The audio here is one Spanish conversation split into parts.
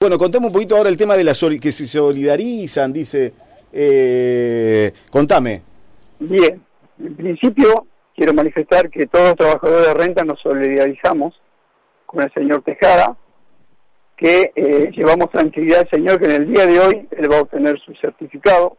Bueno, contemos un poquito ahora el tema de la que se solidarizan, dice. Eh, contame. Bien, en principio quiero manifestar que todos los trabajadores de renta nos solidarizamos con el señor Tejada, que eh, llevamos tranquilidad al señor que en el día de hoy él va a obtener su certificado,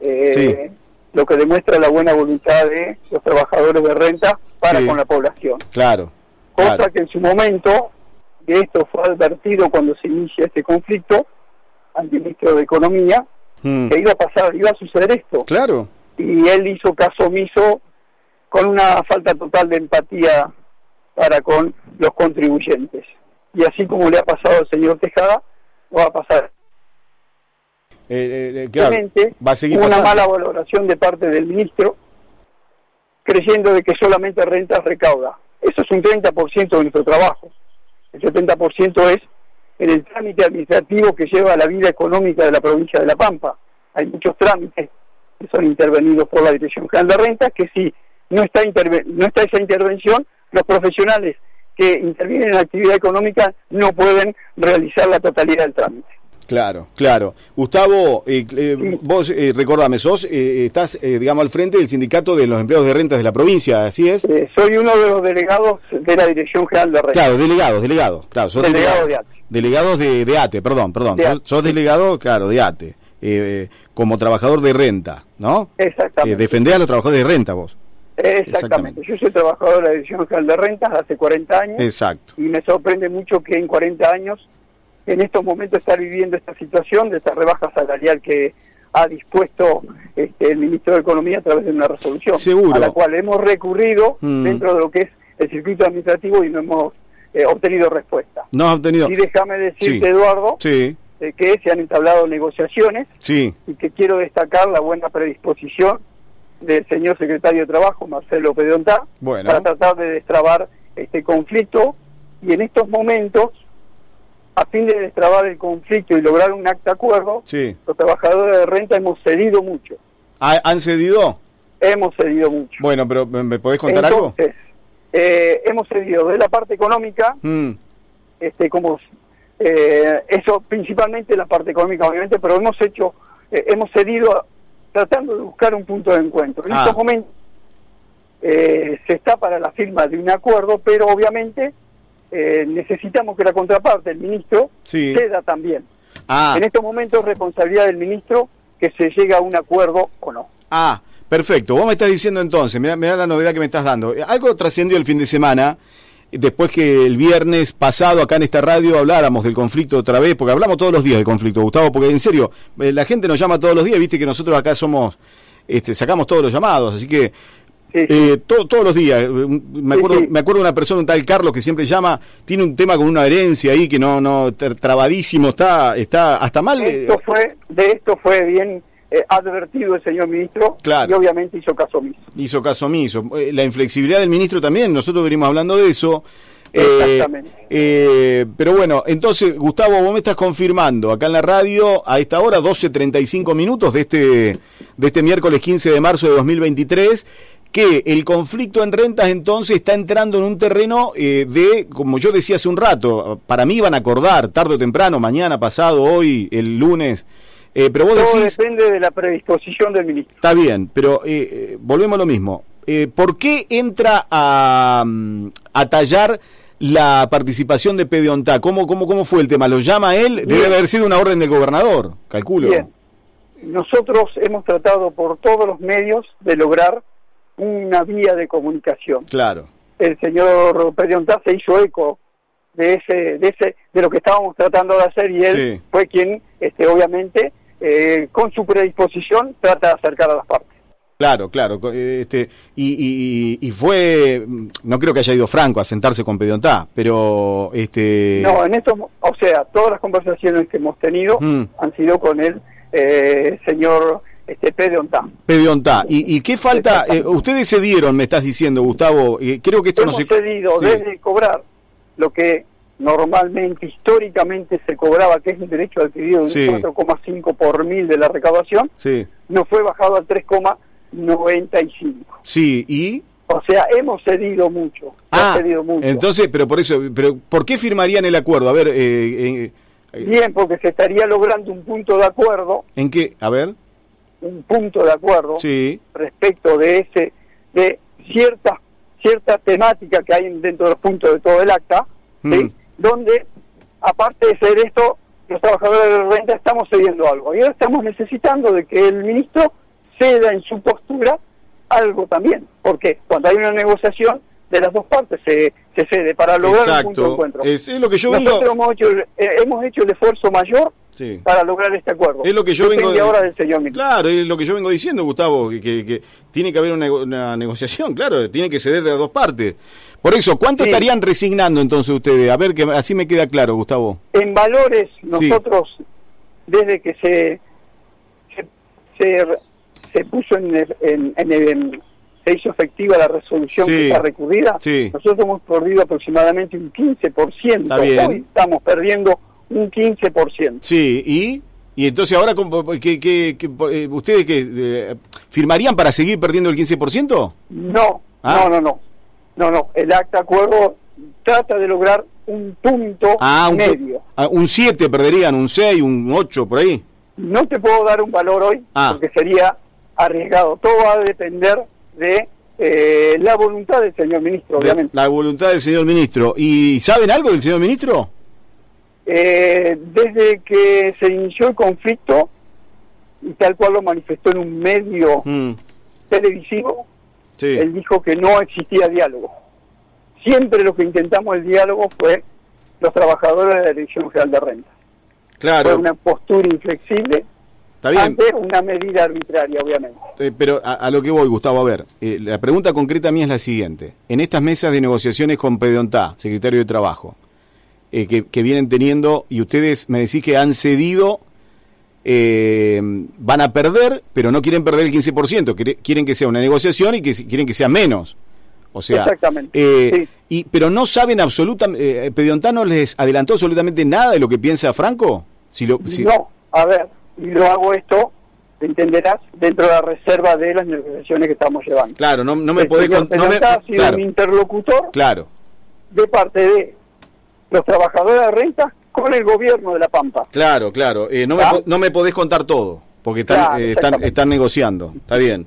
eh, lo que demuestra la buena voluntad de los trabajadores de renta para con la población. Claro. Cosa que en su momento que esto fue advertido cuando se inicia este conflicto al ministro de Economía, hmm. que iba a pasar, iba a suceder esto. Claro. Y él hizo caso omiso con una falta total de empatía para con los contribuyentes. Y así como le ha pasado al señor Tejada, va a pasar. Eh, eh, va a seguir una mala valoración de parte del ministro, creyendo de que solamente renta recauda. Eso es un 30% de nuestro trabajo el 70% es en el trámite administrativo que lleva la vida económica de la provincia de La Pampa. Hay muchos trámites que son intervenidos por la Dirección General de Rentas, que si no está, no está esa intervención, los profesionales que intervienen en la actividad económica no pueden realizar la totalidad del trámite. Claro, claro. Gustavo, eh, eh, vos eh, recordame, sos, estás, digamos, al frente del sindicato de los empleados de rentas de la provincia, ¿así es? soy uno de los delegados de la Dirección General de Rentas. Claro, delegados, delegados, claro. Sos delegado, de ATE. Delegados de, ATE, perdón, perdón. Sos delegado, claro, de ATE, como trabajador de renta, ¿no? Exactamente. defendés a los trabajadores de renta vos. Exactamente. Yo soy trabajador de la Dirección General de Rentas hace 40 años. Exacto. Y me sorprende mucho que en 40 años en estos momentos estar viviendo esta situación de esta rebaja salarial que ha dispuesto este, el ministro de Economía a través de una resolución, a la cual hemos recurrido mm. dentro de lo que es el circuito administrativo y no hemos eh, obtenido respuesta. No ha obtenido. Y déjame decirte, Eduardo, eh, que se han entablado negociaciones sí. y que quiero destacar la buena predisposición del señor secretario de Trabajo, Marcelo Pedontá, para tratar de destrabar este conflicto y en estos momentos a fin de destrabar el conflicto y lograr un acta acuerdo, los trabajadores de renta hemos cedido mucho. ¿Han cedido? Hemos cedido mucho. Bueno, pero ¿me podés contar algo? Eh, hemos cedido de la parte económica, mm. este, como eh, eso principalmente la parte económica, obviamente, pero hemos hecho, eh, hemos cedido tratando de buscar un punto de encuentro. En ah. estos momentos se está para la firma de un acuerdo, pero obviamente eh, necesitamos que la contraparte, el ministro, ceda también. Ah. En estos momentos es responsabilidad del ministro que se llegue a un acuerdo o no. Ah, perfecto. Vos me estás diciendo entonces, mira, la novedad que me estás dando. Eh, algo trascendió el fin de semana, después que el viernes pasado acá en esta radio habláramos del conflicto otra vez, porque hablamos todos los días del conflicto, Gustavo, porque en serio, eh, la gente nos llama todos los días, viste que nosotros acá somos, este, sacamos todos los llamados, así que eh, todos los días. Eh, me acuerdo, me acuerdo de una persona, un tal Carlos, que siempre llama, tiene un tema con una herencia ahí que no, no, trabadísimo, está, está hasta mal. Esto fue, de esto fue bien eh, advertido el señor ministro y obviamente hizo caso omiso. Hizo caso omiso. La inflexibilidad del ministro también, nosotros venimos hablando de eso. Exactamente. pero bueno, entonces, Gustavo, vos me estás confirmando acá en la radio a esta hora, 12.35 minutos de este, de este miércoles 15 de marzo de 2023, que el conflicto en rentas entonces está entrando en un terreno eh, de, como yo decía hace un rato, para mí van a acordar tarde o temprano, mañana, pasado, hoy, el lunes. Eh, pero vos Todo depende de la predisposición del ministro. Está bien, pero eh, volvemos a lo mismo. ¿Por qué entra a, a tallar la participación de Pediontá? ¿Cómo, cómo, ¿Cómo fue el tema? ¿Lo llama él? Debe haber sido una orden del gobernador, calculo. Bien. Nosotros hemos tratado por todos los medios de lograr una vía de comunicación. Claro. El señor Pediontá se hizo eco de ese, de ese, de lo que estábamos tratando de hacer y él fue quien, este, obviamente, eh, con su predisposición trata de acercar a las partes. Claro, claro. Este, y, y, fue, no creo que haya ido Franco a sentarse con Pediontá, pero... este No, en esto, o sea, todas las conversaciones que hemos tenido mm. han sido con el eh, señor este, Pediontá. Pediontá. ¿Y, ¿Y qué falta? Eh, ustedes cedieron, me estás diciendo, Gustavo. Eh, creo que esto hemos no se... cedido desde cobrar lo que normalmente, históricamente se cobraba, que es un derecho adquirido de 4,5 por mil de la recaudación, sí. no fue bajado al 3,5 95. Sí, ¿y? O sea, hemos cedido mucho. Ah, cedido mucho. entonces, pero por eso, pero ¿por qué firmarían el acuerdo? A ver, eh, eh, Bien, porque se estaría logrando un punto de acuerdo. ¿En qué? A ver. Un punto de acuerdo sí. respecto de ese, de cierta, cierta temática que hay dentro de los puntos de todo el acta, mm. donde, aparte de ser esto, los trabajadores de renta estamos cediendo algo. Y ahora estamos necesitando de que el ministro ceda en su postura algo también, porque cuando hay una negociación de las dos partes se, se cede para lograr un punto de encuentro. Es, lo que yo Nosotros hemos, hecho, eh, hemos hecho el esfuerzo mayor para lograr este acuerdo. Es lo que yo vengo ahora del señor Claro, es lo que yo vengo diciendo, Gustavo, que, que, tiene que haber una, negociación, claro, tiene que ceder de las dos partes. Por eso, ¿cuánto estarían resignando entonces ustedes? A ver, que así me queda claro, Gustavo. En valores, nosotros, desde que se, se se puso en, en, en, se hizo efectiva la resolución que está recurrida, nosotros hemos perdido aproximadamente un 15%. Está bien. Hoy estamos perdiendo un 15%. Sí, ¿y? Y entonces ahora, ¿qué, qué, ustedes qué, eh, firmarían para seguir perdiendo el 15%? No, ah. no, no, no. No, no. El acta acuerdo trata de lograr un punto ah, medio. Ah, un 7 perderían, un 6, un 8 por ahí. No te puedo dar un valor hoy, porque sería arriesgado. Todo va a depender de eh, la voluntad del señor ministro, obviamente. La voluntad del señor ministro. ¿Y saben algo del señor ministro? Eh, desde que se inició el conflicto, y tal cual lo manifestó en un medio mm. televisivo, él dijo que no existía diálogo. Siempre lo que intentamos el diálogo fue los trabajadores de la Dirección General de Renta. Claro. Fue una postura inflexible Está bien. una medida arbitraria, obviamente. Eh, pero a, lo que voy, Gustavo, a ver, eh, la pregunta concreta mía es la siguiente. En estas mesas de negociaciones con Pedontá, secretario de Trabajo, eh, que, vienen teniendo, y ustedes me decís que han cedido, van a perder, pero no quieren perder el 15%, quieren que sea una negociación y que quieren que sea menos. O sea, Exactamente. y, pero no saben absolutamente, Pedontá no les adelantó absolutamente nada de lo que piensa Franco. Si lo, No, a ver, y lo hago esto, entenderás, dentro de la reserva de las negociaciones que estamos llevando. Claro, no, no me podés... No me, sido un interlocutor claro. de parte de los trabajadores de renta con el gobierno de La Pampa. Claro, claro. Eh, no, me, no me podés contar todo, porque están, eh, están, están negociando. Está bien.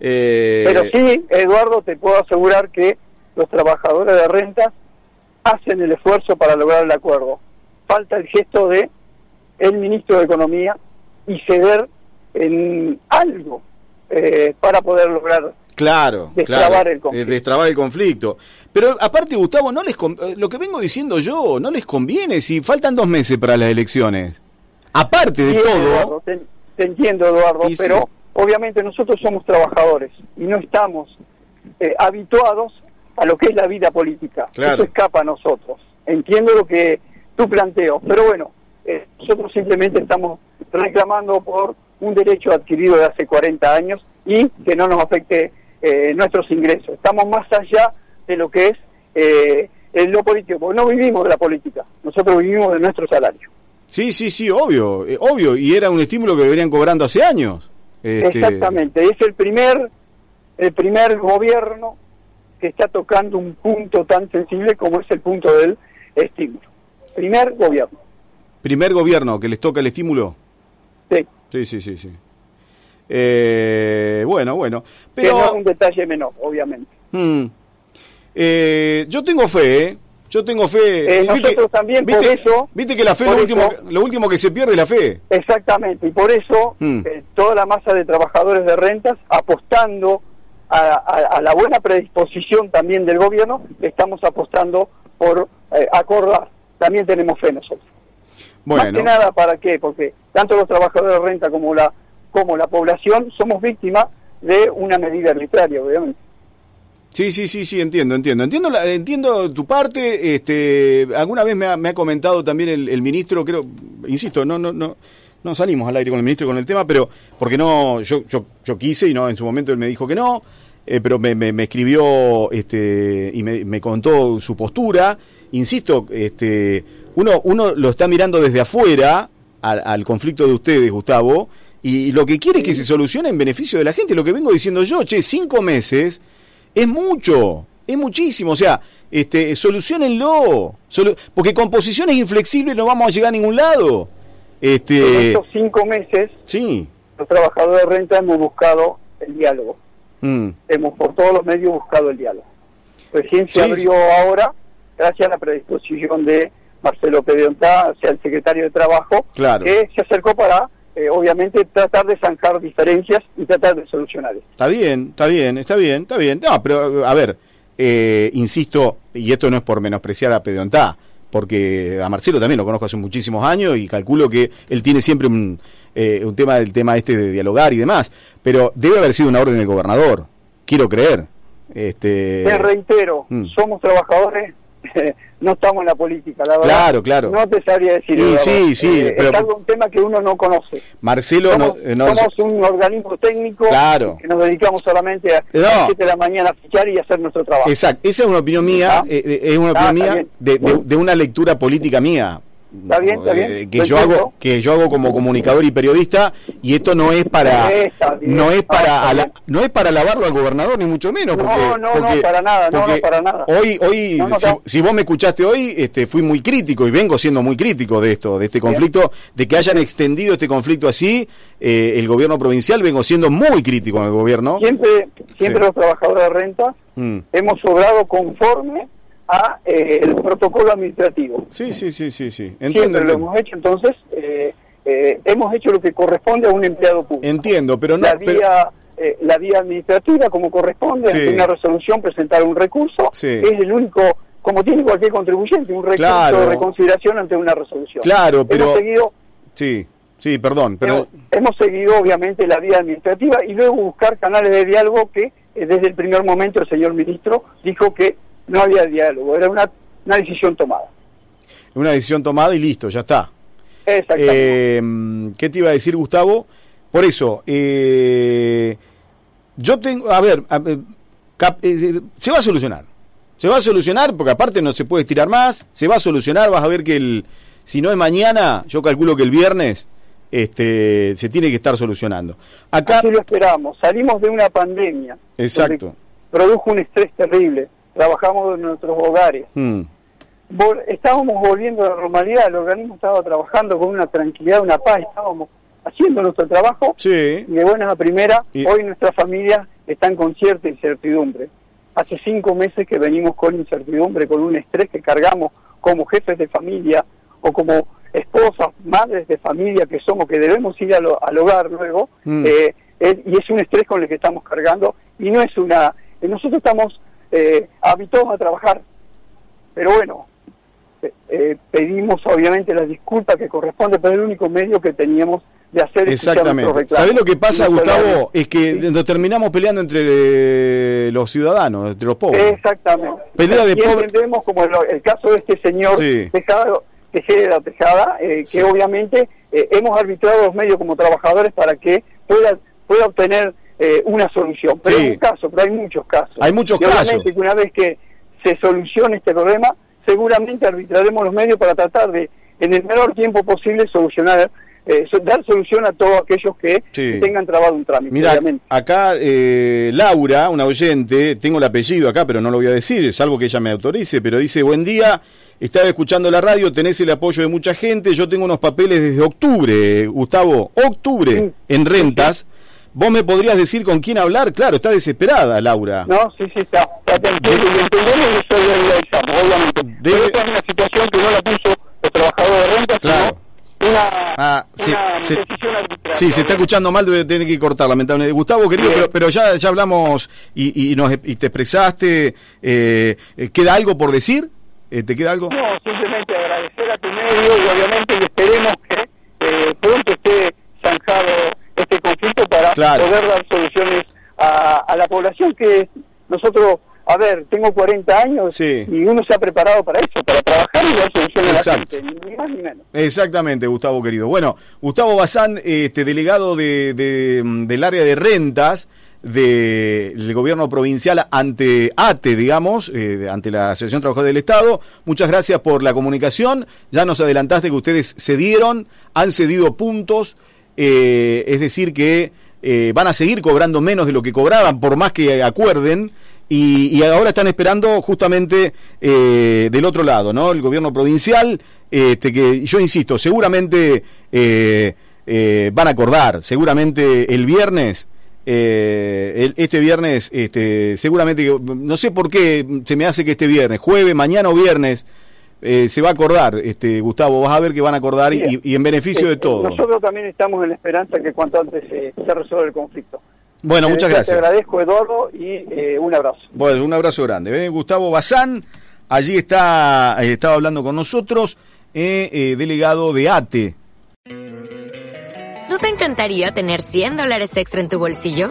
Eh... Pero sí, Eduardo, te puedo asegurar que los trabajadores de renta hacen el esfuerzo para lograr el acuerdo. Falta el gesto de el ministro de Economía y ceder en algo eh, para poder lograr Claro, destrabar, El conflicto. Eh, destrabar el conflicto. Pero aparte, Gustavo, no les eh, lo que vengo diciendo yo, no les conviene si faltan dos meses para las elecciones. Aparte de todo... te, entiendo, Eduardo, pero obviamente nosotros somos trabajadores y no estamos habituados a lo que es la vida política. Eso escapa a nosotros. Entiendo lo que tú planteas, pero bueno, nosotros simplemente estamos reclamando por un derecho adquirido de hace 40 años y que no nos afecte eh, nuestros ingresos. Estamos más allá de lo que es eh, lo político, porque no vivimos de la política, nosotros vivimos de nuestro salario. Sí, sí, sí, obvio, eh, obvio, y era un estímulo que venían cobrando hace años. Este, Exactamente, es el primer, el primer gobierno que está tocando un punto tan sensible como es el punto del estímulo. Primer gobierno. Primer gobierno que les toca el estímulo. Sí. Sí, sí, sí, sí. Eh, bueno, bueno. Pero... Que no es un detalle menor, obviamente. Hmm. Eh, yo tengo fe, ¿eh? Yo tengo fe. Eh, nosotros también, por eso... Viste que la fe es lo último, lo último que se pierde, la fe. Exactamente, y por eso hmm. toda la masa de trabajadores de rentas, apostando a, la buena predisposición también del gobierno, estamos apostando por acordar. También tenemos fe nosotros. Más que nada, ¿para qué? Porque tanto los trabajadores de renta como la, como la población somos víctimas de una medida arbitraria, obviamente. Sí, sí, sí, sí, entiendo, entiendo. Entiendo, la, entiendo tu parte. Este, alguna vez me ha, me ha comentado también el, ministro, creo, insisto, no, no, no, no salimos al aire con el ministro con el tema, pero porque no, yo, yo, quise y no, en su momento él me dijo que no, eh, pero me, escribió, este, y me, contó su postura. Insisto, este, uno, uno lo está mirando desde afuera al conflicto de ustedes, Gustavo, y lo que quiere es que se solucione en beneficio de la gente. Lo que vengo diciendo yo, che, cinco meses es mucho, es muchísimo. O sea, este, solucionenlo. Solu porque con posiciones inflexibles no vamos a llegar a ningún lado. Este... En estos cinco meses, sí. los trabajadores de renta hemos buscado el diálogo. Mm. Hemos por todos los medios buscado el diálogo. Recién se sí, abrió ahora, gracias a la predisposición de Marcelo Pediontá, sea el secretario de Trabajo, claro. que se acercó para eh, obviamente tratar de zanjar diferencias y tratar de solucionar. Está bien, está bien, está bien, está bien. No, pero a ver, eh, insisto, y esto no es por menospreciar a Pediontá, porque a Marcelo también lo conozco hace muchísimos años y calculo que él tiene siempre un, eh, un tema del tema este de dialogar y demás, pero debe haber sido una orden del gobernador, quiero creer. Este... Te reitero, mm. somos trabajadores no estamos en la política, la verdad. Claro, claro. No te sabría decir. Sí, sí, sí. Eh, pero... Es algo, un tema que uno no conoce. Marcelo somos, no, no, somos un organismo técnico claro. que nos dedicamos solamente a, no. las 7 de la mañana a fichar y hacer nuestro trabajo. Exacto. Esa es una opinión mía, ¿Ah? eh, es una Ah, opinión está mía bien. de, de, de una lectura política mía. Está bien, está bien. Eh, que yo hago que yo hago como comunicador y periodista y esto no es para no es Ah, para está ala- no es para alabarlo al gobernador ni mucho menos No, porque, no, no, porque- para nada, no, no, para nada. hoy hoy No, no, si, no. si vos me escuchaste hoy este fui muy crítico y vengo siendo muy crítico de esto de este conflicto de que hayan extendido este conflicto así eh, el gobierno provincial vengo siendo muy crítico con el gobierno Siempre, siempre Sí. los trabajadores de renta Mm. hemos obrado conforme a eh, el protocolo administrativo. sí sí sí sí sí entiendo, Siempre lo hemos hecho, entonces eh, eh, hemos hecho lo que corresponde a un empleado público. Entiendo, pero no la pero- vía eh, la vía administrativa como corresponde Sí. ante una resolución presentar un recurso Sí. es el único como tiene cualquier contribuyente un recurso Claro. de reconsideración ante una resolución Claro, pero- hemos seguido sí sí perdón pero hemos, hemos seguido obviamente la vía administrativa y luego buscar canales de diálogo que eh, desde el primer momento el señor ministro dijo que no había diálogo era una, una decisión tomada una decisión tomada y listo ya está exactamente Eh, ¿Qué te iba a decir, Gustavo? Por eso, eh, yo tengo, a ver, a cap- eh, se va a solucionar. Se va a solucionar porque aparte no se puede estirar más. Se va a solucionar, vas a ver que el, si no es mañana, yo calculo que el viernes este, se tiene que estar solucionando. Acá, así lo esperamos salimos de una pandemia exacto. produjo un estrés terrible trabajamos en nuestros hogares Mm, vol- estábamos volviendo a la normalidad, el organismo estaba trabajando con una tranquilidad, una paz, estábamos haciendo nuestro trabajo sí, y de buenas a primeras, Y- hoy nuestras familias están con cierta incertidumbre. Hace cinco meses que venimos con incertidumbre, con un estrés que cargamos como jefes de familia o como esposas, madres de familia que somos, que debemos ir al, al hogar luego, Mm. eh, es- y es un estrés con el que estamos cargando y no es una... nosotros estamos eh, habituados a trabajar, pero bueno, eh, eh, pedimos obviamente las disculpas que corresponde, pero es el único medio que teníamos de hacer exactamente. ¿Sabés lo que pasa, Gustavo? Es que Sí. nos terminamos peleando entre eh, los ciudadanos, entre los pobres. Exactamente. Pelea de y entendemos como el, el caso de este señor Sí. Tejada, Tejada, eh, Sí. que obviamente eh, hemos arbitrado los medios como trabajadores para que pueda, pueda obtener eh, una solución. Pero Sí. es un caso, pero hay muchos casos. Hay muchos y obviamente casos. que una vez que se solucione este problema, seguramente arbitraremos los medios para tratar de, en el menor tiempo posible, solucionar, eh, dar solución a todos aquellos que Sí. tengan trabado un trámite. Mira, acá eh, Laura, una oyente, tengo el apellido acá, pero no lo voy a decir, salvo que ella me autorice, pero dice, buen día, estaba escuchando la radio, tenés el apoyo de mucha gente, yo tengo unos papeles desde octubre, Gustavo, octubre, Sí. en rentas. ¿Vos me podrías decir con quién hablar? Claro, está desesperada, Laura. No, sí, sí, está. está tranquilo y entendemos y solidarizamos, obviamente. Debe- Pero esta es una situación que no la puso los trabajadores de renta, Claro. sino una, Ah, sí, una sí. decisión arbitraria. Sí, se está escuchando mal, debe tener que cortar, lamentablemente. Gustavo, querido, pero, pero ya, ya hablamos y, y, nos, y te expresaste. eh, eh, ¿Queda algo por decir? Eh, ¿Te queda algo? No, simplemente agradecer a tu medio y obviamente que esperemos que eh, pronto esté zanjado para Claro. poder dar soluciones a población que nosotros, a ver, tengo 40 años Sí. y uno se ha preparado para eso, para trabajar y dar solución a la gente, ni más ni menos. Exactamente, Gustavo querido. Bueno, Gustavo Bazán, este delegado de, de- del área de rentas del gobierno provincial ante ATE, digamos, eh, ante la Asociación Trabajadora del Estado. Muchas gracias por la comunicación. Ya nos adelantaste que ustedes cedieron, han cedido puntos, eh, es decir que eh, van a seguir cobrando menos de lo que cobraban, por más que acuerden. Y, ahora están esperando justamente eh, del otro lado, ¿no? El gobierno provincial, este, que yo insisto, seguramente van a acordar, seguramente el viernes, el- este viernes, este, seguramente, no sé por qué se me hace que este viernes, jueves, mañana o viernes, eh, se va a acordar, este, Gustavo, vas a ver que van a acordar y, en beneficio de Eh, todos. Nosotros también estamos en la esperanza que cuanto antes eh, se resuelva el conflicto. Bueno, Eh, muchas Te gracias. agradezco, Eduardo, y eh, un abrazo. Bueno, un abrazo grande. ¿eh? Gustavo Bazán, allí está, estaba hablando con nosotros, eh, eh, delegado de ATE. ¿No te encantaría tener 100 dólares extra en tu bolsillo?